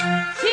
Sí.